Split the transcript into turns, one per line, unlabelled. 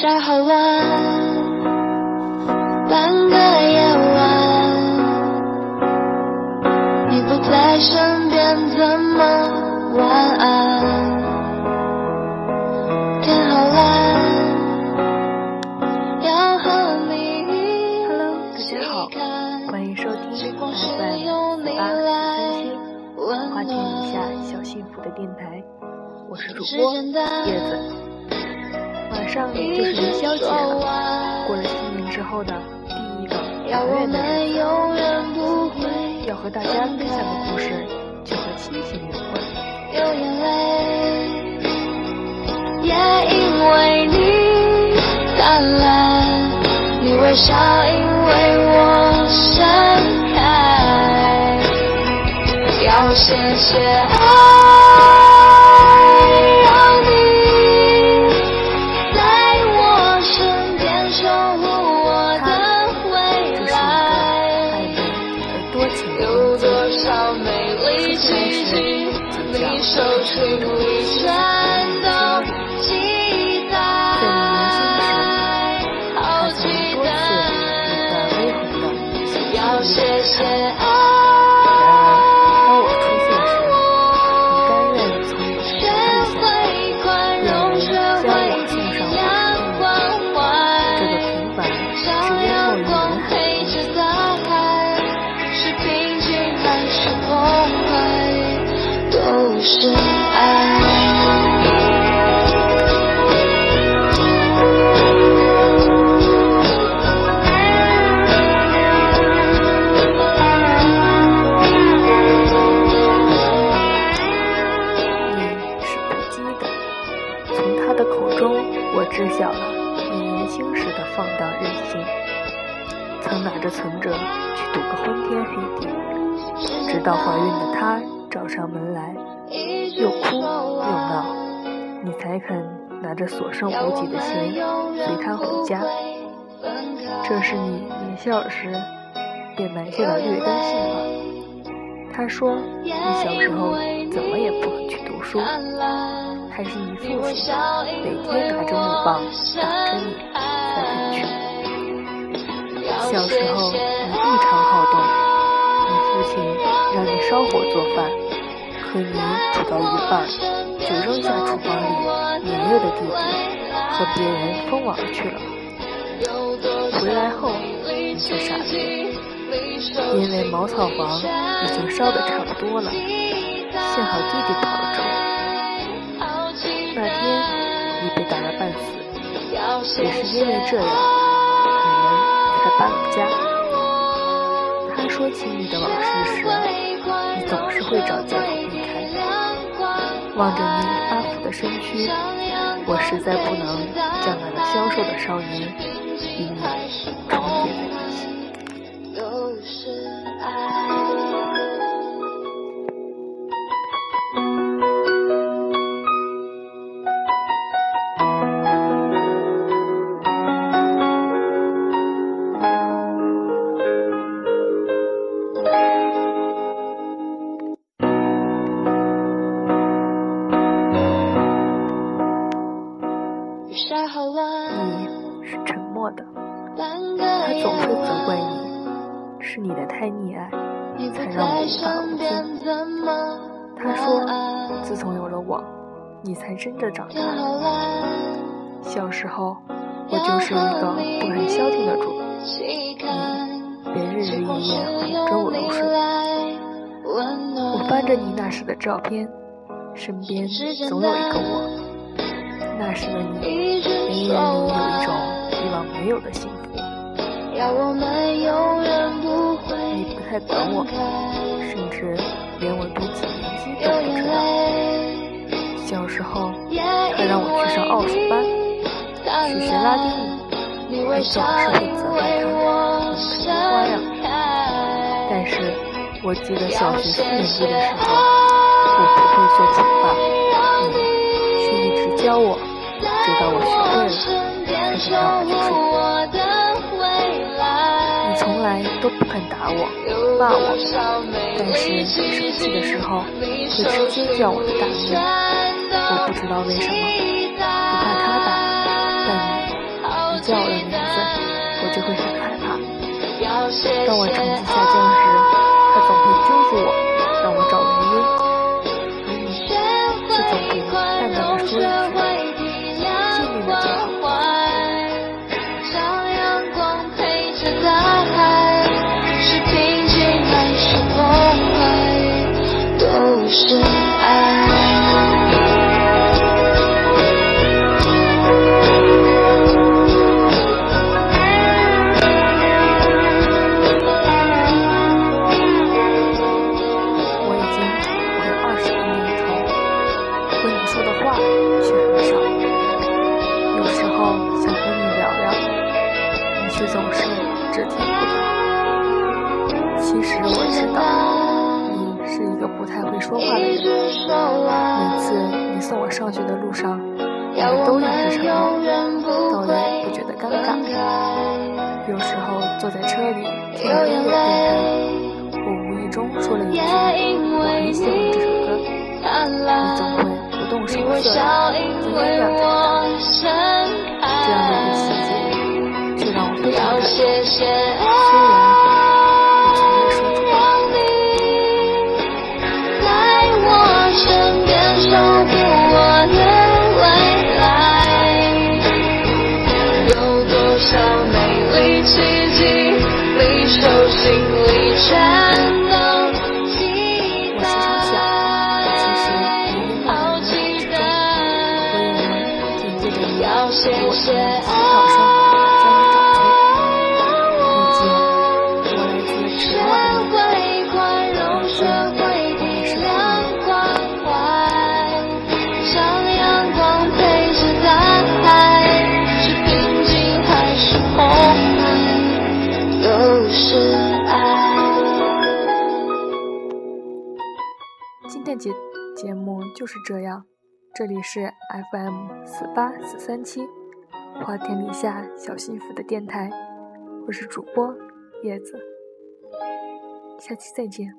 十二号晚，半个夜晚，你不在身边，怎么晚安？天好蓝，要和你一
Hello，大家好，欢迎收听
时光是
FM
由你
四八
来
三七花田一下。小幸福的电台，我是主播叶子。晚上就是元宵节了，过了新年之后的第一个
要我
团圆的日
们
子，
永不会
要和大家分享的故事就和亲情有关。
有眼泪，也因为你灿烂，你微笑因为我盛开。要谢谢爱，
美
丽奇迹，你手轻一闪都期待，好
他
期
曾多次
待。
有个微红的
湃，都是爱。
你是不羁的，从他的口中，我知晓了你年轻时的放荡任性。曾拿着存折去赌个昏天黑地，直到怀孕的她找上门来，又哭又闹，你才肯拿着所剩无几的钱随他回家。这是你年少时便埋下的劣根性吧？他说你小时候怎么也不肯去读书，还是你父亲每天拿着木棒打着你才肯去。小时候，让你烧火做饭，可你煮到一半就扔下厨房里年幼的弟弟和别人疯玩去了。回来后你却傻了，因为茅草房已经烧得差不多了，幸好弟弟跑了出来。那天你被打得半死，也是因为这样，你们才搬了家。说起你的往事时，你总是会找借口避开。望着你发福的身躯，我实在不能将那个消瘦的少年与你的，他总是责怪你，是你的太溺爱，才让我无法无，天。他说，自从有了我，你才真的长大。
好蓝，
小时候，我就是一个不肯消停的主，你别日日夜夜哄着我入睡。我翻着你那时的照片，身边总有一个我。那时的你，
一直
眉眼里有一种以往没有的幸福。你不太管我甚至连我读几年级都不知道。小时候，他让我去上奥数班，去学拉丁舞，
你
总是会责怪他
我
很多花样。
盛开
但是我记得小学四年级的时候，我不会做减法，你却一直教我，直到我学会了，他想让我就睡。你从来都不肯打我、骂我，但是生气的时候会直接叫我的大名。我不知道为什么不怕他打，但你一叫我的名字，我就
会很害怕。当我成绩下降。是爱。
我已经活了二十个年头，和你说的话却很少。有时候想和你聊聊，你却总是只听不答。其实我知道，太会说话的人。每次你送我上学的路上，我们都一直沉默，倒也不觉得尴尬。有时候坐在车里听着音乐电台，我无意中说了一句我很喜欢这首歌，你总会不动声色地用音量着它。
谢谢
爱，让，我学。
会宽容，学会体谅关怀，像阳光陪着大海，是平静还是澎湃，都是爱。
今天节节目就是这样，这里是 FM 四八四三七，花田里下小幸福的电台，我是主播叶子，下期再见。